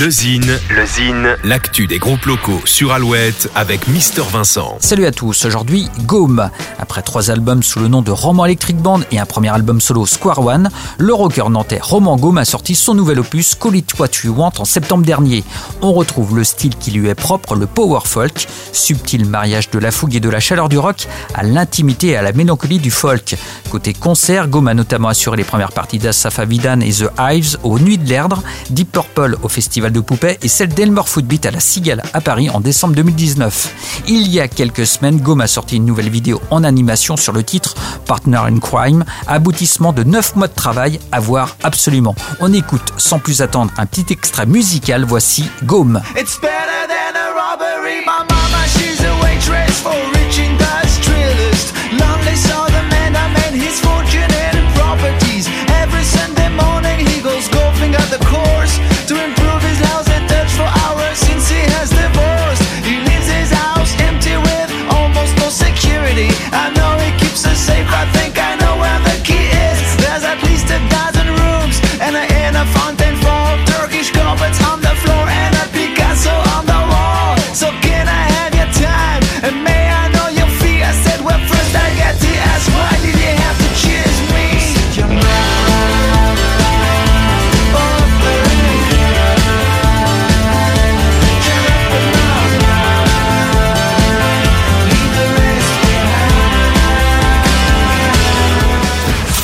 Le Zine, le Zine, l'actu des groupes locaux sur Alouette avec Mister Vincent. Salut à tous, aujourd'hui Gaume. Après trois albums sous le nom de Roman Electric Band et un premier album solo Square One, le rocker nantais Roman Gaume a sorti son nouvel opus Call It What You Want en septembre dernier. On retrouve le style qui lui est propre, le power folk, subtil mariage de la fougue et de la chaleur du rock à l'intimité et à la mélancolie du folk. Côté concert, Gaume a notamment assuré les premières parties d'Asaf Avidan et The Hives aux Nuits de l'Erdre, Deep Purple au Festival de Poupée et celle d'Elmer Footbeat à la Cigale à Paris en décembre 2019. Il y a quelques semaines, Gaume a sorti une nouvelle vidéo en animation sur le titre Partner in Crime, aboutissement de 9 mois de travail à voir absolument. On écoute sans plus attendre un petit extrait musical, voici Gaume.